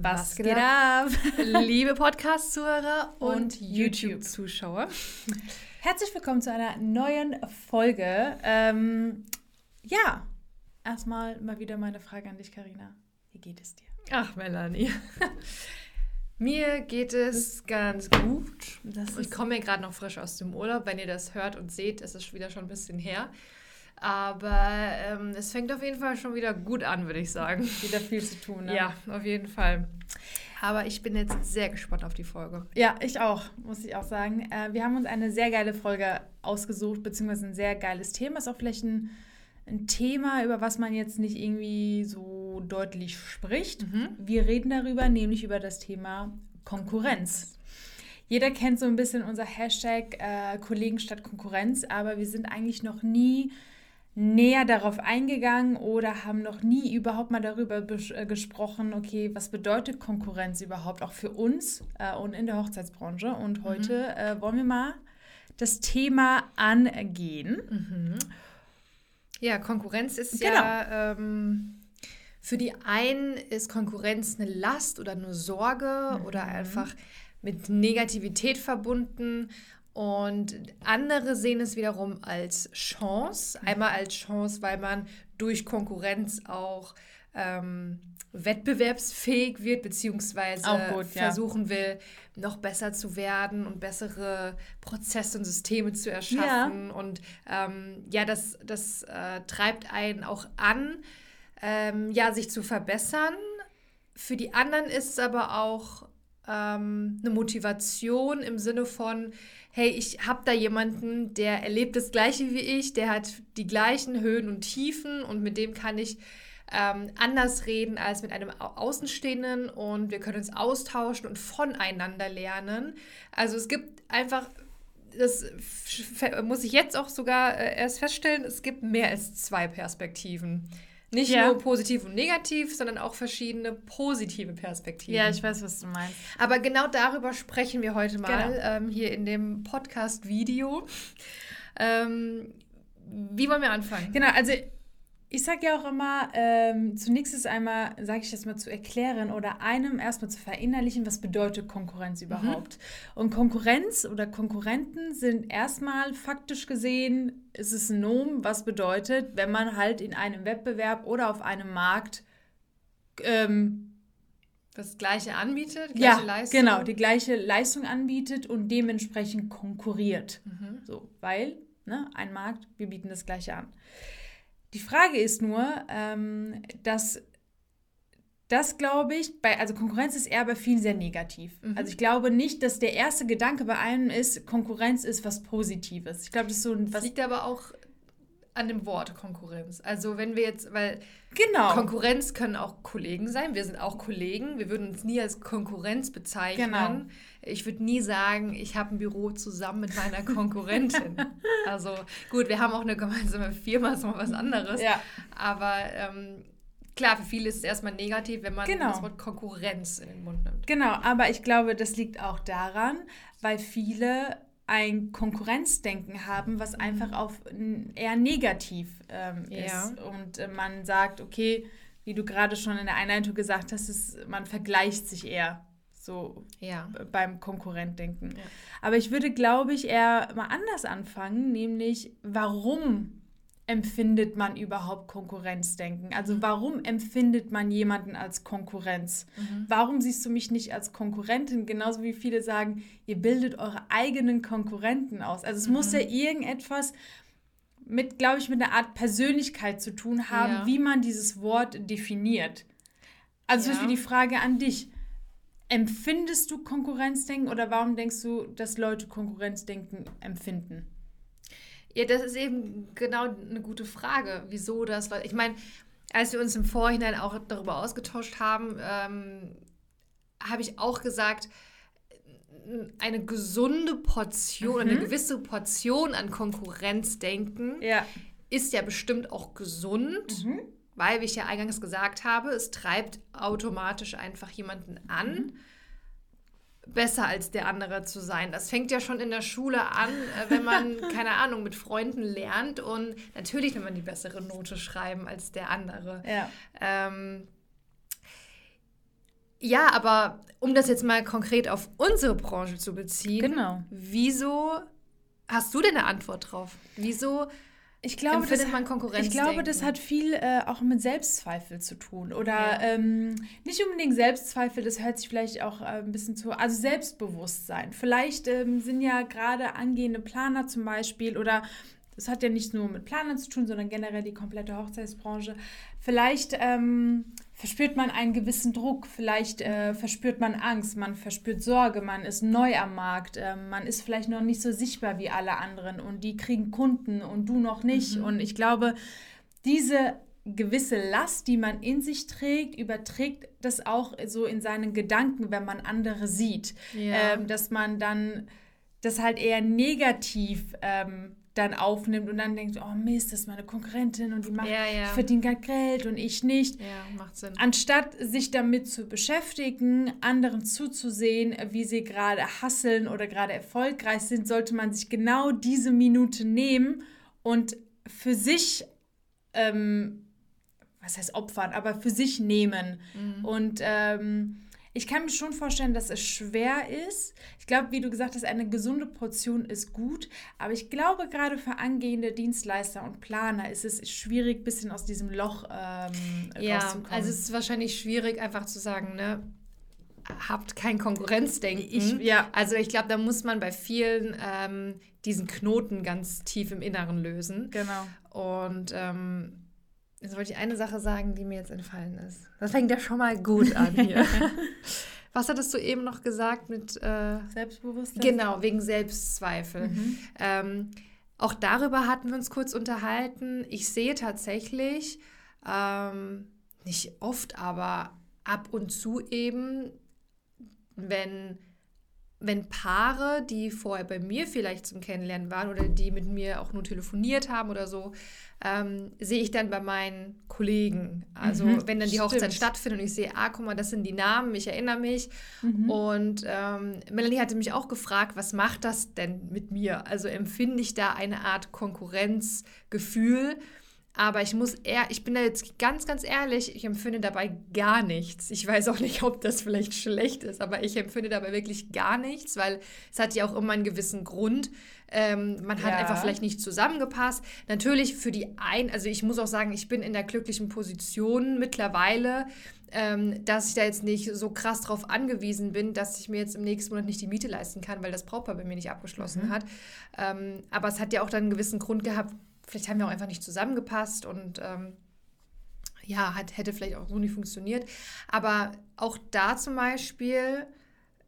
Was, geht ab? Liebe Podcast-Zuhörer und, und YouTube-Zuschauer. Herzlich willkommen zu einer neuen Folge. Ähm, ja, erstmal mal wieder meine Frage an dich, Karina. Wie geht es dir? Ach, Melanie. Mir geht es ganz gut. ich komme gerade noch frisch aus dem Urlaub. Wenn ihr das hört und seht, ist es wieder schon ein bisschen her. Aber ähm, es fängt auf jeden Fall schon wieder gut an, würde ich sagen. Wieder viel zu tun, ne? Ja, auf jeden Fall. Aber ich bin jetzt sehr gespannt auf die Folge. Ja, ich auch, muss ich auch sagen. Äh, wir haben uns eine sehr geile Folge ausgesucht, beziehungsweise ein sehr geiles Thema. Ist auch vielleicht ein, ein Thema, über was man jetzt nicht irgendwie so deutlich spricht. Mhm. Wir reden darüber, nämlich über das Thema Konkurrenz. Jeder kennt so ein bisschen unser Hashtag äh, Kollegen statt Konkurrenz, aber wir sind eigentlich noch nie näher darauf eingegangen oder haben noch nie überhaupt mal darüber äh, gesprochen, okay, was bedeutet Konkurrenz überhaupt auch für uns äh, und in der Hochzeitsbranche. Und mhm. heute mhm. äh, wollen wir mal das Thema angehen. Mhm. Ja, Konkurrenz ist genau. ja ähm, für die einen ist Konkurrenz eine Last oder eine Sorge mhm. oder einfach mit Negativität verbunden und andere sehen es wiederum als Chance. Mhm. Einmal als Chance, weil man durch Konkurrenz auch ähm, wettbewerbsfähig wird, beziehungsweise gut, versuchen ja. will, noch besser zu werden und bessere Prozesse und Systeme zu erschaffen. Ja. Und ähm, ja, das, das äh, treibt einen auch an, ähm, ja, sich zu verbessern. Für die anderen ist es aber auch ähm, eine Motivation im Sinne von, hey, ich habe da jemanden, der erlebt das Gleiche wie ich, der hat die gleichen Höhen und Tiefen und mit dem kann ich ähm, anders reden als mit einem Außenstehenden und wir können uns austauschen und voneinander lernen. Also es gibt einfach, das muss ich jetzt auch sogar äh, erst feststellen, es gibt mehr als zwei Perspektiven. Nicht ja. nur positiv und negativ, sondern auch verschiedene positive Perspektiven. Ja, ich weiß, was du meinst. Aber genau darüber sprechen wir heute mal genau. ähm, hier in dem Podcast-Video. Ähm, wie wollen wir anfangen? Genau, also ich sage ja auch immer, ähm, zunächst ist einmal, sage ich das mal, zu erklären oder einem erstmal zu verinnerlichen, was bedeutet Konkurrenz mhm. überhaupt. Mhm. Und Konkurrenz oder Konkurrenten sind erstmal faktisch gesehen, ist es ein Nomen, was bedeutet, wenn man halt in einem Wettbewerb oder auf einem Markt ähm, das gleiche anbietet, gleiche ja, Leistung. Genau, die gleiche Leistung anbietet und dementsprechend konkurriert. Mhm. So, weil, ne, ein Markt, wir bieten das gleiche an. Die Frage ist nur, ähm, dass das glaube ich, bei, also Konkurrenz ist eher bei vielen sehr negativ. Mhm. Also ich glaube nicht, dass der erste Gedanke bei einem ist, Konkurrenz ist was Positives. Ich glaube, das ist so ein was. liegt aber auch an dem Wort Konkurrenz. Also wenn wir jetzt, weil genau. Konkurrenz können auch Kollegen sein. Wir sind auch Kollegen. Wir würden uns nie als Konkurrenz bezeichnen. Genau. Ich würde nie sagen, ich habe ein Büro zusammen mit meiner Konkurrentin. also gut, wir haben auch eine gemeinsame Firma, ist mal was anderes. Ja. Aber ähm, klar, für viele ist es erstmal negativ, wenn man genau. das Wort Konkurrenz in den Mund nimmt. Genau, aber ich glaube, das liegt auch daran, weil viele ein Konkurrenzdenken haben, was mhm. einfach auf eher negativ ähm, ja. ist. Und äh, man sagt, okay, wie du gerade schon in der Einleitung gesagt hast, ist, man vergleicht sich eher so ja. beim Konkurrentdenken. Ja. Aber ich würde, glaube ich, eher mal anders anfangen, nämlich warum empfindet man überhaupt Konkurrenzdenken? Also warum empfindet man jemanden als Konkurrenz? Mhm. Warum siehst du mich nicht als Konkurrentin? Genauso wie viele sagen, ihr bildet eure eigenen Konkurrenten aus. Also es mhm. muss ja irgendetwas mit, glaube ich, mit einer Art Persönlichkeit zu tun haben, ja. wie man dieses Wort definiert. Also ja. zum Beispiel die Frage an dich. Empfindest du Konkurrenzdenken oder warum denkst du, dass Leute Konkurrenzdenken empfinden? Ja, das ist eben genau eine gute Frage, wieso das, weil ich meine, als wir uns im Vorhinein auch darüber ausgetauscht haben, ähm, habe ich auch gesagt, eine gesunde Portion, mhm. eine gewisse Portion an Konkurrenzdenken ja. ist ja bestimmt auch gesund, mhm. weil, wie ich ja eingangs gesagt habe, es treibt automatisch einfach jemanden an. Mhm besser als der andere zu sein. Das fängt ja schon in der Schule an, äh, wenn man, keine Ahnung, mit Freunden lernt und natürlich will man die bessere Note schreiben als der andere. Ja. Ähm, Ja, aber um das jetzt mal konkret auf unsere Branche zu beziehen, genau. wieso hast du denn eine Antwort drauf? Wieso ich glaube, das, man Konkurrenz. Ich glaube, das hat viel äh, auch mit Selbstzweifel zu tun. Oder ja. ähm, nicht unbedingt Selbstzweifel, das hört sich vielleicht auch äh, ein bisschen zu. Also Selbstbewusstsein. Vielleicht ähm, sind ja gerade angehende Planer zum Beispiel oder das hat ja nicht nur mit Planern zu tun, sondern generell die komplette Hochzeitsbranche. Vielleicht ähm, verspürt man einen gewissen Druck, vielleicht äh, verspürt man Angst, man verspürt Sorge, man ist neu am Markt, äh, man ist vielleicht noch nicht so sichtbar wie alle anderen und die kriegen Kunden und du noch nicht. Mhm. Und ich glaube, diese gewisse Last, die man in sich trägt, überträgt das auch so in seinen Gedanken, wenn man andere sieht. Ja. Ähm, dass man dann das halt eher negativ ähm, dann aufnimmt und dann denkt, oh Mist, das ist meine Konkurrentin und die macht, ja, ja. verdient gerade Geld und ich nicht. Ja, macht Sinn. Anstatt sich damit zu beschäftigen, anderen zuzusehen, wie sie gerade hasseln oder gerade erfolgreich sind, sollte man sich genau diese Minute nehmen und für sich, ähm, was heißt opfern, aber für sich nehmen. Mhm. Und ähm, ich kann mir schon vorstellen, dass es schwer ist. Ich glaube, wie du gesagt hast, eine gesunde Portion ist gut. Aber ich glaube, gerade für angehende Dienstleister und Planer ist es schwierig, ein bisschen aus diesem Loch ähm, ja, rauszukommen. Also es ist wahrscheinlich schwierig, einfach zu sagen, ne? habt kein Konkurrenzdenken. Ich, ja. Also ich glaube, da muss man bei vielen ähm, diesen Knoten ganz tief im Inneren lösen. Genau. Und ähm, Jetzt wollte ich eine Sache sagen, die mir jetzt entfallen ist. Das fängt ja schon mal gut an hier. Was hattest du eben noch gesagt mit äh, Selbstbewusstsein? Genau, wegen Selbstzweifel. Mhm. Ähm, auch darüber hatten wir uns kurz unterhalten. Ich sehe tatsächlich, ähm, nicht oft, aber ab und zu eben, wenn wenn Paare, die vorher bei mir vielleicht zum Kennenlernen waren oder die mit mir auch nur telefoniert haben oder so, ähm, sehe ich dann bei meinen Kollegen. Also mhm, wenn dann die Hochzeit stattfindet und ich sehe, ah, guck mal, das sind die Namen, ich erinnere mich. Mhm. Und ähm, Melanie hatte mich auch gefragt, was macht das denn mit mir? Also empfinde ich da eine Art Konkurrenzgefühl? Aber ich muss eher, ich bin da jetzt ganz, ganz ehrlich, ich empfinde dabei gar nichts. Ich weiß auch nicht, ob das vielleicht schlecht ist, aber ich empfinde dabei wirklich gar nichts, weil es hat ja auch immer einen gewissen Grund. Ähm, man hat ja. einfach vielleicht nicht zusammengepasst. Natürlich für die ein, also ich muss auch sagen, ich bin in der glücklichen Position mittlerweile, ähm, dass ich da jetzt nicht so krass drauf angewiesen bin, dass ich mir jetzt im nächsten Monat nicht die Miete leisten kann, weil das Brautpaar bei mir nicht abgeschlossen mhm. hat. Ähm, aber es hat ja auch dann einen gewissen Grund gehabt, vielleicht haben wir auch einfach nicht zusammengepasst und ähm, ja, hat, hätte vielleicht auch so nicht funktioniert. Aber auch da zum Beispiel,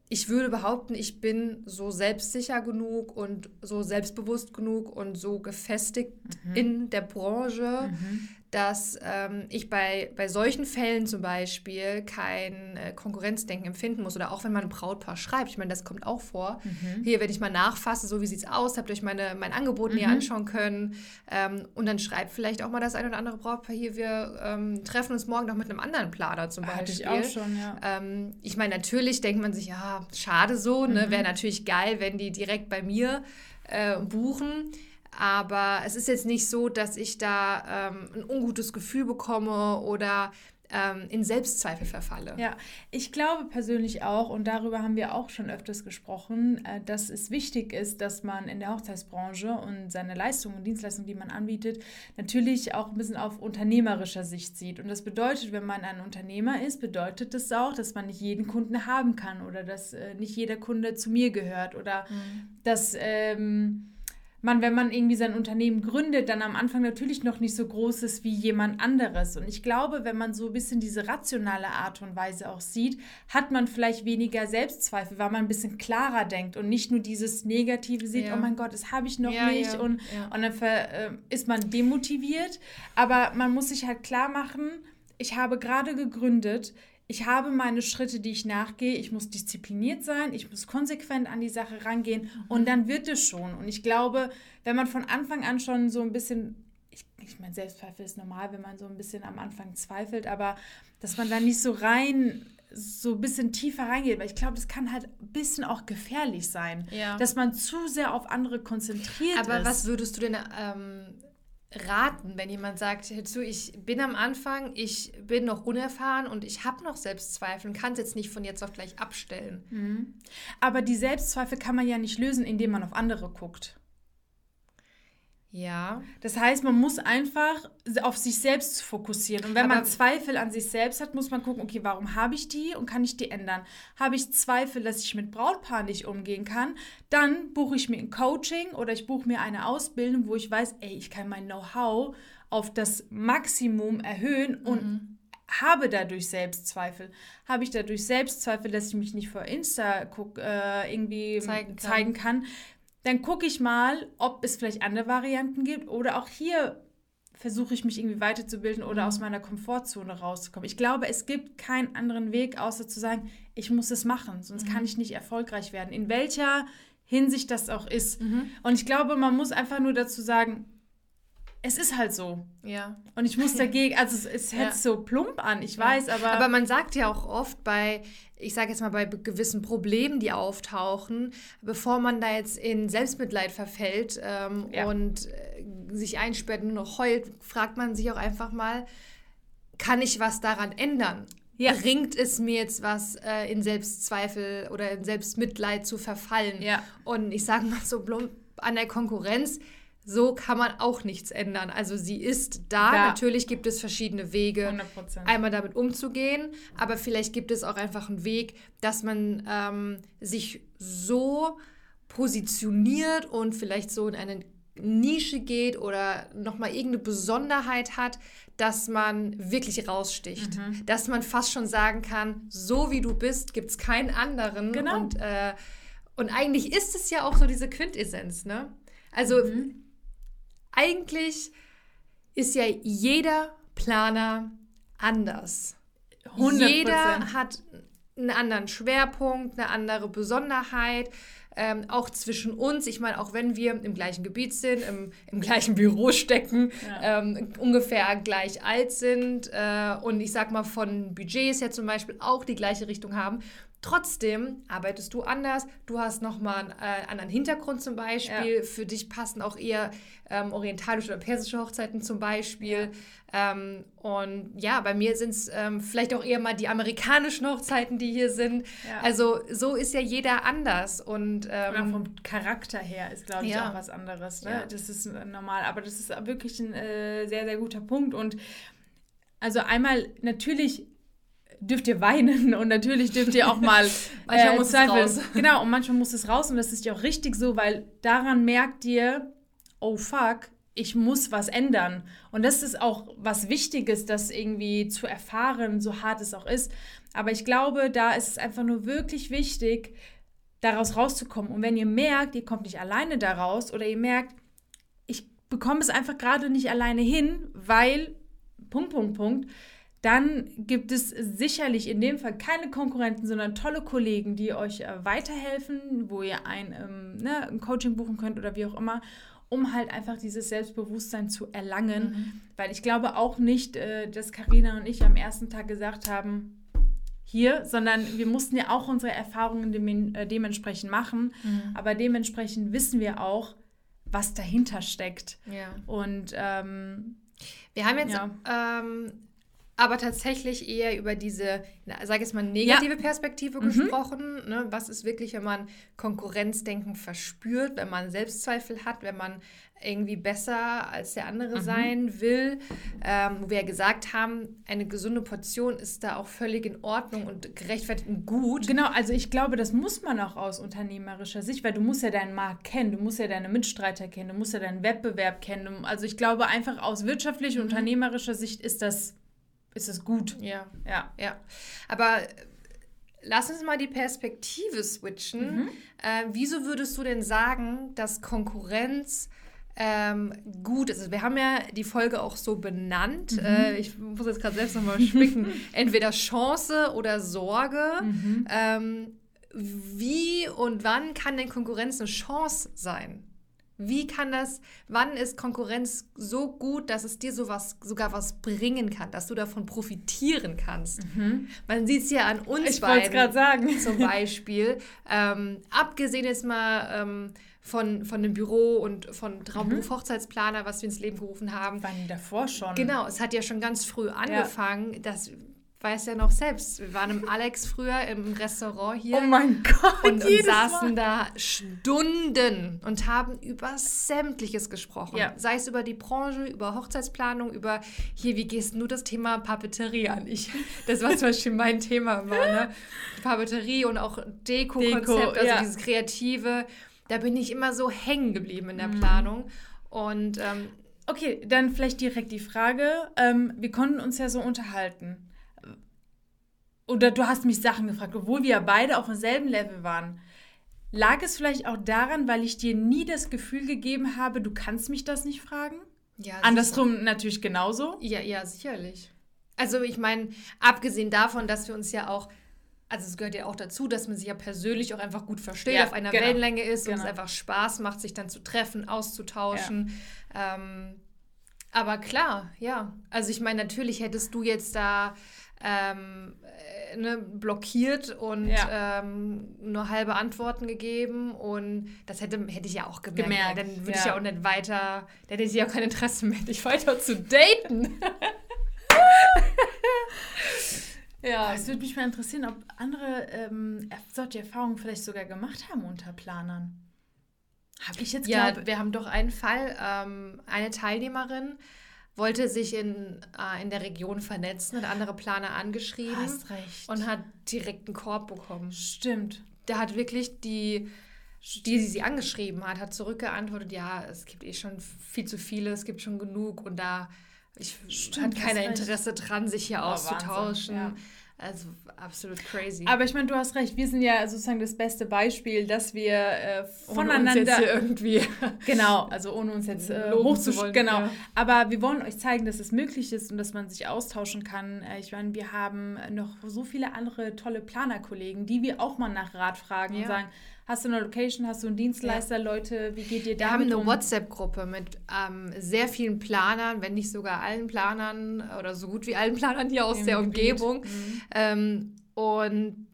ich würde behaupten, ich bin so selbstsicher genug und so selbstbewusst genug und so gefestigt mhm. in der Branche, mhm dass ähm, ich bei, bei solchen Fällen zum Beispiel kein äh, Konkurrenzdenken empfinden muss. Oder auch wenn man ein Brautpaar schreibt. Ich meine, das kommt auch vor. Mhm. Hier, wenn ich mal nachfasse, so wie sieht es aus, habt ihr euch meine, mein Angebot mhm. anschauen können. Ähm, und dann schreibt vielleicht auch mal das ein oder andere Brautpaar hier, wir ähm, treffen uns morgen noch mit einem anderen Planer zum Beispiel. Hatte ich auch schon, ja. Ähm, ich meine, natürlich denkt man sich, ja, schade so, ne? Mhm. wäre natürlich geil, wenn die direkt bei mir äh, buchen. Aber es ist jetzt nicht so, dass ich da ähm, ein ungutes Gefühl bekomme oder ähm, in Selbstzweifel verfalle. Ja, ich glaube persönlich auch, und darüber haben wir auch schon öfters gesprochen, äh, dass es wichtig ist, dass man in der Hochzeitsbranche und seine Leistungen und Dienstleistungen, die man anbietet, natürlich auch ein bisschen auf unternehmerischer Sicht sieht. Und das bedeutet, wenn man ein Unternehmer ist, bedeutet das auch, dass man nicht jeden Kunden haben kann oder dass äh, nicht jeder Kunde zu mir gehört oder mhm. dass. Ähm, man, wenn man irgendwie sein Unternehmen gründet, dann am Anfang natürlich noch nicht so groß ist wie jemand anderes. Und ich glaube, wenn man so ein bisschen diese rationale Art und Weise auch sieht, hat man vielleicht weniger Selbstzweifel, weil man ein bisschen klarer denkt und nicht nur dieses Negative sieht, ja. oh mein Gott, das habe ich noch ja, nicht. Ja, und, und dann äh, ist man demotiviert. Aber man muss sich halt klar machen, ich habe gerade gegründet, ich habe meine Schritte, die ich nachgehe. Ich muss diszipliniert sein, ich muss konsequent an die Sache rangehen mhm. und dann wird es schon. Und ich glaube, wenn man von Anfang an schon so ein bisschen, ich, ich meine, Selbstzweifel ist normal, wenn man so ein bisschen am Anfang zweifelt, aber dass man da nicht so rein so ein bisschen tiefer reingeht, weil ich glaube, das kann halt ein bisschen auch gefährlich sein, ja. dass man zu sehr auf andere konzentriert aber ist. Aber was würdest du denn ähm, raten, wenn jemand sagt, hör ich bin am Anfang, ich bin noch unerfahren und ich habe noch Selbstzweifel und kann es jetzt nicht von jetzt auf gleich abstellen. Mhm. Aber die Selbstzweifel kann man ja nicht lösen, indem man auf andere guckt. Ja. Das heißt, man muss einfach auf sich selbst fokussieren. Und wenn Aber man Zweifel an sich selbst hat, muss man gucken, okay, warum habe ich die und kann ich die ändern? Habe ich Zweifel, dass ich mit Brautpaaren nicht umgehen kann? Dann buche ich mir ein Coaching oder ich buche mir eine Ausbildung, wo ich weiß, ey, ich kann mein Know-how auf das Maximum erhöhen und mhm. habe dadurch Selbstzweifel. Habe ich dadurch Selbstzweifel, dass ich mich nicht vor Insta guck, äh, irgendwie zeigen kann. zeigen kann, dann gucke ich mal, ob es vielleicht andere Varianten gibt oder auch hier versuche ich mich irgendwie weiterzubilden oder aus meiner Komfortzone rauszukommen. Ich glaube, es gibt keinen anderen Weg, außer zu sagen, ich muss es machen, sonst mhm. kann ich nicht erfolgreich werden. In welcher Hinsicht das auch ist. Mhm. Und ich glaube, man muss einfach nur dazu sagen, es ist halt so. Ja. Und ich muss dagegen, also es, es hört ja. so plump an, ich ja. weiß, aber. Aber man sagt ja auch oft bei, ich sage jetzt mal bei gewissen Problemen, die auftauchen, bevor man da jetzt in Selbstmitleid verfällt ähm, ja. und äh, sich einsperrt und noch heult, fragt man sich auch einfach mal, kann ich was daran ändern? Ja. Bringt es mir jetzt was, äh, in Selbstzweifel oder in Selbstmitleid zu verfallen? Ja. Und ich sage mal so plump, an der Konkurrenz so kann man auch nichts ändern. Also sie ist da. da. Natürlich gibt es verschiedene Wege, 100%. einmal damit umzugehen, aber vielleicht gibt es auch einfach einen Weg, dass man ähm, sich so positioniert und vielleicht so in eine Nische geht oder nochmal irgendeine Besonderheit hat, dass man wirklich raussticht. Mhm. Dass man fast schon sagen kann, so wie du bist, gibt es keinen anderen. Genau. Und, äh, und eigentlich ist es ja auch so diese Quintessenz, ne? Also mhm eigentlich ist ja jeder Planer anders. 100%. Jeder hat einen anderen Schwerpunkt, eine andere Besonderheit. Ähm, auch zwischen uns, ich meine, auch wenn wir im gleichen Gebiet sind, im, im gleichen Büro stecken, ja. ähm, ungefähr gleich alt sind äh, und ich sag mal von Budgets her zum Beispiel auch die gleiche Richtung haben, Trotzdem arbeitest du anders, du hast nochmal einen äh, anderen Hintergrund zum Beispiel. Ja. Für dich passen auch eher ähm, orientalische oder persische Hochzeiten zum Beispiel. Ja. Ähm, und ja, bei mir sind es ähm, vielleicht auch eher mal die amerikanischen Hochzeiten, die hier sind. Ja. Also so ist ja jeder anders. Und, ähm, oder vom Charakter her ist, glaube ich, auch was anderes. Ne? Das ist äh, normal, aber das ist wirklich ein äh, sehr, sehr guter Punkt. Und also einmal natürlich dürft ihr weinen und natürlich dürft ihr auch mal manchmal äh, muss es raus. Genau, und manchmal muss es raus und das ist ja auch richtig so, weil daran merkt ihr, oh fuck, ich muss was ändern. Und das ist auch was Wichtiges, das irgendwie zu erfahren, so hart es auch ist. Aber ich glaube, da ist es einfach nur wirklich wichtig, daraus rauszukommen. Und wenn ihr merkt, ihr kommt nicht alleine daraus oder ihr merkt, ich bekomme es einfach gerade nicht alleine hin, weil Punkt, Punkt, Punkt, dann gibt es sicherlich in dem Fall keine Konkurrenten, sondern tolle Kollegen, die euch äh, weiterhelfen, wo ihr ein, ähm, ne, ein Coaching buchen könnt oder wie auch immer, um halt einfach dieses Selbstbewusstsein zu erlangen. Mhm. Weil ich glaube auch nicht, äh, dass Karina und ich am ersten Tag gesagt haben, hier, sondern wir mussten ja auch unsere Erfahrungen dem, äh, dementsprechend machen. Mhm. Aber dementsprechend wissen wir auch, was dahinter steckt. Ja. Und ähm, wir haben jetzt ja. ähm, aber tatsächlich eher über diese, sage ich jetzt mal, negative ja. Perspektive mhm. gesprochen. Ne? Was ist wirklich, wenn man Konkurrenzdenken verspürt, wenn man Selbstzweifel hat, wenn man irgendwie besser als der andere mhm. sein will. Ähm, wo wir ja gesagt haben, eine gesunde Portion ist da auch völlig in Ordnung und gerechtfertigt und gut. Genau, also ich glaube, das muss man auch aus unternehmerischer Sicht, weil du musst ja deinen Markt kennen, du musst ja deine Mitstreiter kennen, du musst ja deinen Wettbewerb kennen. Also ich glaube einfach aus wirtschaftlicher, mhm. unternehmerischer Sicht ist das ist es gut. Ja, ja, ja. Aber äh, lass uns mal die Perspektive switchen. Mhm. Äh, wieso würdest du denn sagen, dass Konkurrenz ähm, gut ist? Also wir haben ja die Folge auch so benannt. Mhm. Äh, ich muss jetzt gerade selbst nochmal spicken. Entweder Chance oder Sorge. Mhm. Ähm, wie und wann kann denn Konkurrenz eine Chance sein? Wie kann das, wann ist Konkurrenz so gut, dass es dir sowas, sogar was bringen kann, dass du davon profitieren kannst? Mhm. Man sieht es ja an uns ich beiden sagen. zum Beispiel. Ähm, abgesehen jetzt mal ähm, von, von dem Büro und von Traumberuf mhm. Hochzeitsplaner, was wir ins Leben gerufen haben. Die davor schon? Genau, es hat ja schon ganz früh angefangen, ja. dass weiß ja noch selbst. Wir waren im Alex früher im Restaurant hier. Oh mein Gott. Und, und saßen Mal. da Stunden und haben über sämtliches gesprochen. Ja. Sei es über die Branche, über Hochzeitsplanung, über hier, wie gehst du das Thema Papeterie an? Ich, das war zum Beispiel mein Thema immer, ne? Papeterie und auch Deko-Konzept, Deko, also ja. dieses Kreative. Da bin ich immer so hängen geblieben in der mhm. Planung. Und ähm, Okay, dann vielleicht direkt die Frage. Ähm, wir konnten uns ja so unterhalten oder du hast mich Sachen gefragt, obwohl wir ja beide auf demselben Level waren. Lag es vielleicht auch daran, weil ich dir nie das Gefühl gegeben habe, du kannst mich das nicht fragen? Ja. Andersrum sicher. natürlich genauso? Ja, ja, sicherlich. Also ich meine, abgesehen davon, dass wir uns ja auch, also es gehört ja auch dazu, dass man sich ja persönlich auch einfach gut versteht, ja, auf einer genau. Wellenlänge ist genau. und es genau. einfach Spaß macht, sich dann zu treffen, auszutauschen. Ja. Ähm, aber klar, ja. Also ich meine, natürlich hättest du jetzt da ähm, äh, ne, blockiert und ja. ähm, nur halbe Antworten gegeben und das hätte, hätte ich ja auch gemerkt. gemerkt. Dann würde ja. ich ja auch nicht weiter, dann hätte ich ja auch kein Interesse mehr, dich weiter zu daten. ja. Es würde mich mal interessieren, ob andere ähm, solche Erfahrungen vielleicht sogar gemacht haben unter Planern. Habe ich jetzt Ja, glaub, wir haben doch einen Fall, ähm, eine Teilnehmerin, wollte sich in, äh, in der Region vernetzen, hat andere Planer angeschrieben Hast recht. und hat direkt einen Korb bekommen. Stimmt. Der hat wirklich die, die, die sie angeschrieben hat, hat zurückgeantwortet, ja, es gibt eh schon viel zu viele, es gibt schon genug und da ich, Stimmt, hat keiner Interesse dran, sich hier oh, auszutauschen. Wahnsinn, ja. Also absolut crazy. Aber ich meine, du hast recht. Wir sind ja sozusagen das beste Beispiel, dass wir äh, voneinander ohne uns jetzt irgendwie genau, also ohne uns jetzt äh, hochzuschreiben. Genau. Ja. Aber wir wollen euch zeigen, dass es möglich ist und dass man sich austauschen kann. Äh, ich meine, wir haben noch so viele andere tolle Planerkollegen, die wir auch mal nach Rat fragen ja. und sagen, Hast du eine Location? Hast du einen Dienstleister? Ja. Leute, wie geht dir da? Wir haben eine um? WhatsApp-Gruppe mit ähm, sehr vielen Planern, wenn nicht sogar allen Planern oder so gut wie allen Planern hier aus Im der Umgebung. Mhm. Ähm, und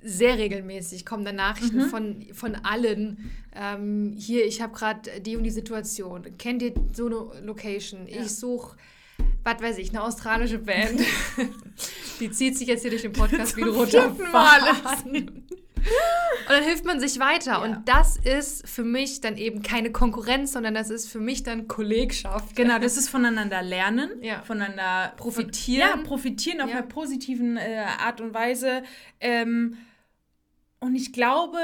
sehr regelmäßig kommen da Nachrichten mhm. von, von allen. Ähm, hier, ich habe gerade die und die Situation. Kennt ihr so eine Location? Ja. Ich suche, was weiß ich, eine australische Band. die zieht sich jetzt hier durch den Podcast wie ein roter Faden. Und dann hilft man sich weiter. Ja. Und das ist für mich dann eben keine Konkurrenz, sondern das ist für mich dann Kollegschaft. Genau, das ist voneinander lernen, ja. voneinander profitieren. Ja, profitieren auf einer positiven äh, Art und Weise. Ähm, und ich glaube,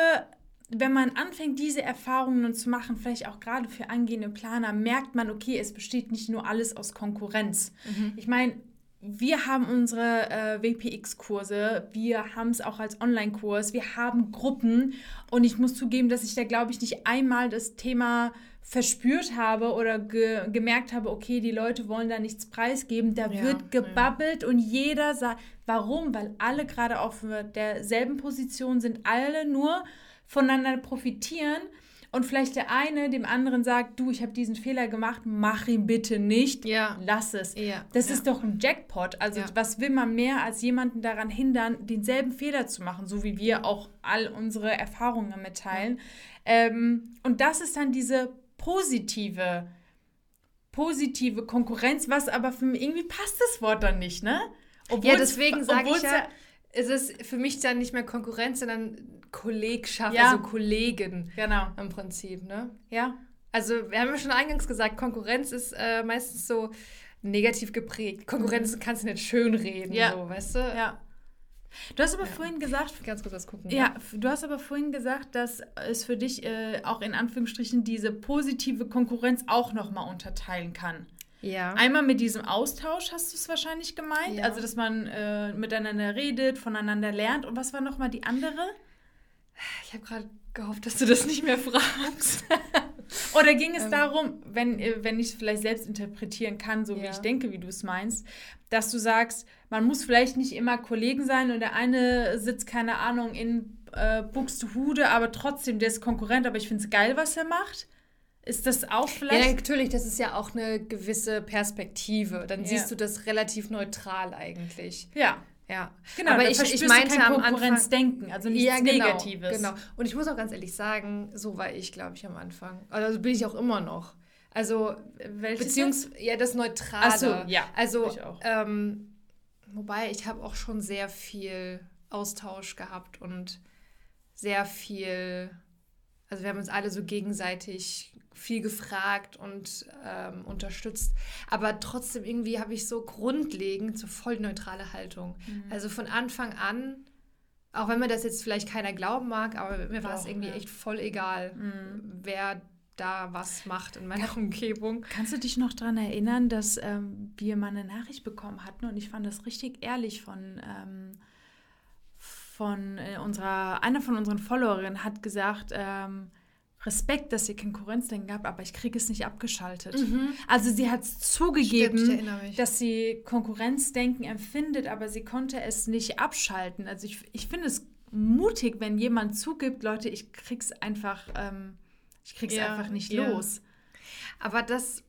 wenn man anfängt, diese Erfahrungen zu machen, vielleicht auch gerade für angehende Planer, merkt man, okay, es besteht nicht nur alles aus Konkurrenz. Mhm. Ich meine, wir haben unsere äh, WPX-Kurse, wir haben es auch als Online-Kurs, wir haben Gruppen und ich muss zugeben, dass ich da, glaube ich, nicht einmal das Thema verspürt habe oder ge gemerkt habe, okay, die Leute wollen da nichts preisgeben. Da ja, wird gebabbelt ja. und jeder sagt, warum? Weil alle gerade auf derselben Position sind, alle nur voneinander profitieren und vielleicht der eine dem anderen sagt, du, ich habe diesen Fehler gemacht, mach ihn bitte nicht, ja. lass es. Ja. Das ja. ist doch ein Jackpot. Also was will man mehr, als jemanden daran hindern, denselben Fehler zu machen, so wie wir auch all unsere Erfahrungen mitteilen. Ähm, und das ist dann diese positive, positive Konkurrenz, was aber für mich, irgendwie passt das Wort dann nicht, ne? Obwohl ja, deswegen sage ich ja, es ist für mich dann nicht mehr Konkurrenz, sondern Kollegschaft, ja. also Kollegen. Genau. Im Prinzip, ne? Ja. Also, wir haben ja schon eingangs gesagt, Konkurrenz ist äh, meistens so negativ geprägt. Konkurrenz mhm. kannst du nicht schön reden, ja. so, weißt du? Ja. Du hast aber ja. vorhin gesagt, ganz kurz was gucken. Ja, du hast aber vorhin gesagt, dass es für dich äh, auch in Anführungsstrichen diese positive Konkurrenz auch nochmal unterteilen kann. Ja. Einmal mit diesem Austausch hast du es wahrscheinlich gemeint, ja. also dass man äh, miteinander redet, voneinander lernt. Und was war nochmal die andere? Ich habe gerade gehofft, dass du das nicht mehr fragst. Oder ging es ähm. darum, wenn, äh, wenn ich es vielleicht selbst interpretieren kann, so ja. wie ich denke, wie du es meinst, dass du sagst, man muss vielleicht nicht immer Kollegen sein und der eine sitzt, keine Ahnung, in äh, Buxtehude, aber trotzdem, der ist Konkurrent, aber ich finde es geil, was er macht? Ist das auch vielleicht? Ja, natürlich, das ist ja auch eine gewisse Perspektive. Dann ja. siehst du das relativ neutral eigentlich. Ja. Ja, genau, aber ich, ich meinte kein Konkurrenzdenken, also nichts ja, genau, Negatives. Genau. Und ich muss auch ganz ehrlich sagen, so war ich, glaube ich, am Anfang. Also bin ich auch immer noch. Also, welches beziehungsweise ja das Neutrale. Ach so, ja. Also, ich auch. Ähm, wobei ich habe auch schon sehr viel Austausch gehabt und sehr viel. Also wir haben uns alle so gegenseitig viel gefragt und ähm, unterstützt. Aber trotzdem irgendwie habe ich so grundlegend so voll neutrale Haltung. Mhm. Also von Anfang an, auch wenn mir das jetzt vielleicht keiner glauben mag, aber mir war es irgendwie ja. echt voll egal, mhm. wer da was macht in meiner Umgebung. Kannst du dich noch daran erinnern, dass ähm, wir mal eine Nachricht bekommen hatten und ich fand das richtig ehrlich von, ähm, von äh, unserer, einer von unseren Followerinnen hat gesagt, ähm, Respekt, dass ihr Konkurrenzdenken habt, aber ich kriege es nicht abgeschaltet. Mhm. Also sie hat zugegeben, Stimmt, dass sie Konkurrenzdenken empfindet, aber sie konnte es nicht abschalten. Also ich, ich finde es mutig, wenn jemand zugibt, Leute, ich krieg's einfach, ähm, ich krieg's ja, einfach nicht ja. los. Aber das,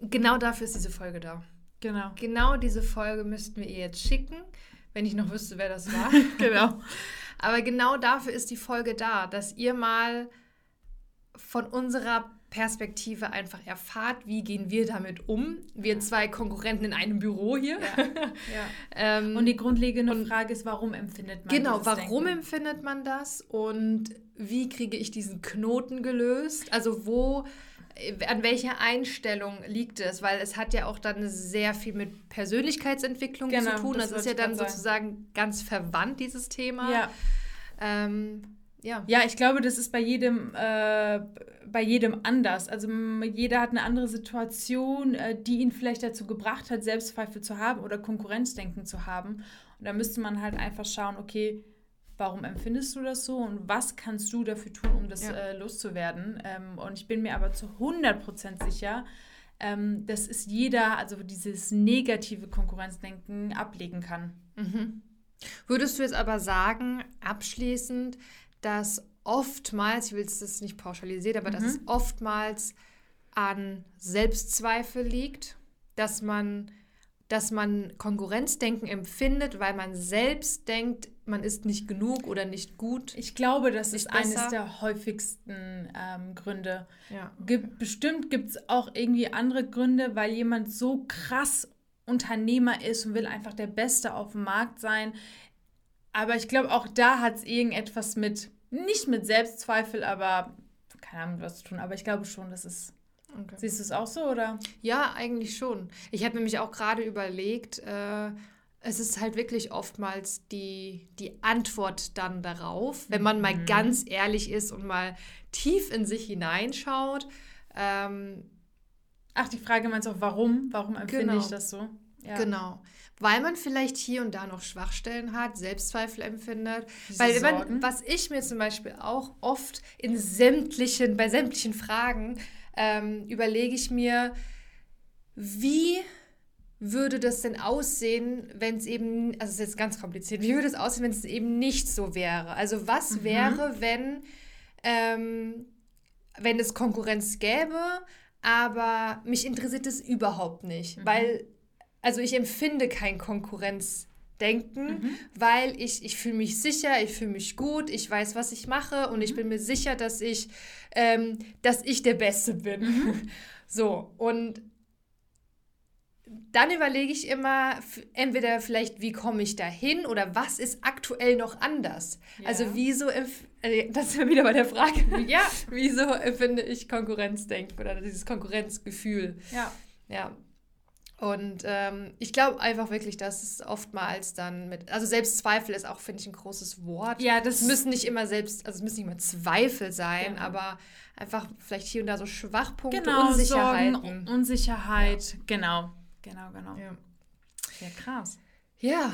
genau dafür ist diese Folge da. Genau. Genau diese Folge müssten wir ihr jetzt schicken, wenn ich noch wüsste, wer das war. genau. Aber genau dafür ist die Folge da, dass ihr mal von unserer Perspektive einfach erfahrt, wie gehen wir damit um. Wir zwei Konkurrenten in einem Büro hier. Ja. ja. ähm, und die grundlegende und, Frage ist, warum empfindet man genau, das? Genau, warum Denken? empfindet man das und wie kriege ich diesen Knoten gelöst? Also wo, an welcher Einstellung liegt es? Weil es hat ja auch dann sehr viel mit Persönlichkeitsentwicklung genau, zu tun. Das, das ist ja dann sozusagen sagen. ganz verwandt, dieses Thema. Ja. Ähm, ja. Ja, ich glaube, das ist bei jedem, äh, bei jedem anders. Also jeder hat eine andere Situation, äh, die ihn vielleicht dazu gebracht hat, Selbstzweifel zu haben oder Konkurrenzdenken zu haben. Und da müsste man halt einfach schauen, okay, warum empfindest du das so und was kannst du dafür tun, um das ja. äh, loszuwerden? Ähm, und ich bin mir aber zu 100% sicher, ähm, dass es jeder, also dieses negative Konkurrenzdenken ablegen kann. Mhm. Würdest du jetzt aber sagen, abschließend, dass oftmals, ich will es nicht pauschalisieren, aber mhm. dass es oftmals an Selbstzweifel liegt, dass man, dass man Konkurrenzdenken empfindet, weil man selbst denkt, man ist nicht genug oder nicht gut. Ich glaube, das ist besser. eines der häufigsten ähm, Gründe. Ja. Gibt, bestimmt gibt es auch irgendwie andere Gründe, weil jemand so krass Unternehmer ist und will einfach der Beste auf dem Markt sein. Aber ich glaube, auch da hat es irgendetwas mit, nicht mit Selbstzweifel, aber keine Ahnung, was zu tun. Aber ich glaube schon, dass es. Okay. Siehst du es auch so, oder? Ja, eigentlich schon. Ich habe nämlich auch gerade überlegt, äh, es ist halt wirklich oftmals die, die Antwort dann darauf, wenn man mal mhm. ganz ehrlich ist und mal tief in sich hineinschaut. Ähm, Ach, die Frage meinst du auch, warum? Warum empfinde genau. ich das so? Ja. Genau weil man vielleicht hier und da noch Schwachstellen hat, Selbstzweifel empfindet. Diese weil man, was ich mir zum Beispiel auch oft in sämtlichen, bei sämtlichen Fragen ähm, überlege ich mir, wie würde das denn aussehen, wenn es eben, also es ist jetzt ganz kompliziert, wie würde es aussehen, wenn es eben nicht so wäre? Also was mhm. wäre, wenn, ähm, wenn es Konkurrenz gäbe, aber mich interessiert es überhaupt nicht, mhm. weil also ich empfinde kein Konkurrenzdenken, mhm. weil ich, ich fühle mich sicher, ich fühle mich gut, ich weiß, was ich mache und mhm. ich bin mir sicher, dass ich, ähm, dass ich der Beste bin. Mhm. So, und dann überlege ich immer, entweder vielleicht, wie komme ich da hin oder was ist aktuell noch anders? Ja. Also wieso, äh, das ist wieder bei der Frage, ja. wieso empfinde ich Konkurrenzdenken oder dieses Konkurrenzgefühl? Ja. Ja, und ähm, ich glaube einfach wirklich, dass es oftmals dann mit, also Selbstzweifel ist auch, finde ich, ein großes Wort. Ja, das müssen nicht immer selbst, also es müssen nicht immer Zweifel sein, ja. aber einfach vielleicht hier und da so Schwachpunkte, genau, Unsicherheiten. Sorgen, Unsicherheit, ja. genau, genau, genau. Ja. ja, krass. Ja,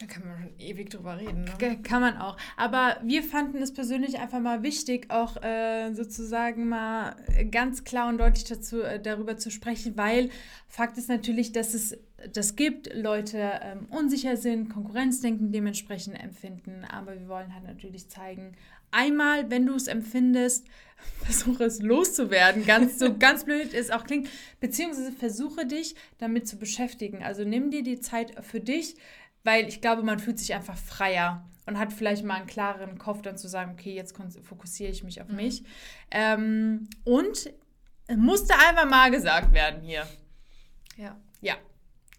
da kann man schon ewig drüber reden. Ne? Kann man auch. Aber wir fanden es persönlich einfach mal wichtig, auch äh, sozusagen mal ganz klar und deutlich dazu, äh, darüber zu sprechen, weil Fakt ist natürlich, dass es das gibt, Leute ähm, unsicher sind, Konkurrenzdenken dementsprechend empfinden. Aber wir wollen halt natürlich zeigen, einmal, wenn du es empfindest, versuche es loszuwerden. Ganz so ganz blöd es auch klingt, beziehungsweise versuche dich damit zu beschäftigen. Also nimm dir die Zeit für dich weil ich glaube, man fühlt sich einfach freier und hat vielleicht mal einen klareren Kopf dann zu sagen, okay, jetzt fokussiere ich mich auf mhm. mich. Ähm, und musste einfach mal gesagt werden hier. Ja. Ja.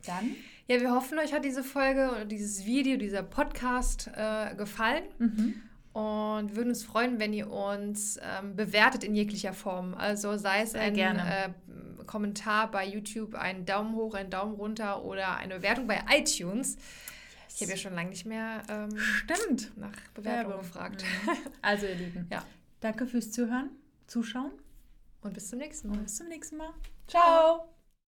Dann? Ja, wir hoffen, euch hat diese Folge oder dieses Video, dieser Podcast äh, gefallen. Mhm. Und würden uns freuen, wenn ihr uns ähm, bewertet in jeglicher Form. Also sei es Sehr ein äh, Kommentar bei YouTube, einen Daumen hoch, einen Daumen runter oder eine Bewertung bei iTunes. Yes. Ich habe ja schon lange nicht mehr ähm, Stimmt. nach Bewertung Werbung. gefragt. Mhm. Also ihr Lieben, ja. danke fürs Zuhören, Zuschauen. Und bis zum nächsten Mal. Und bis zum nächsten Mal. Ciao.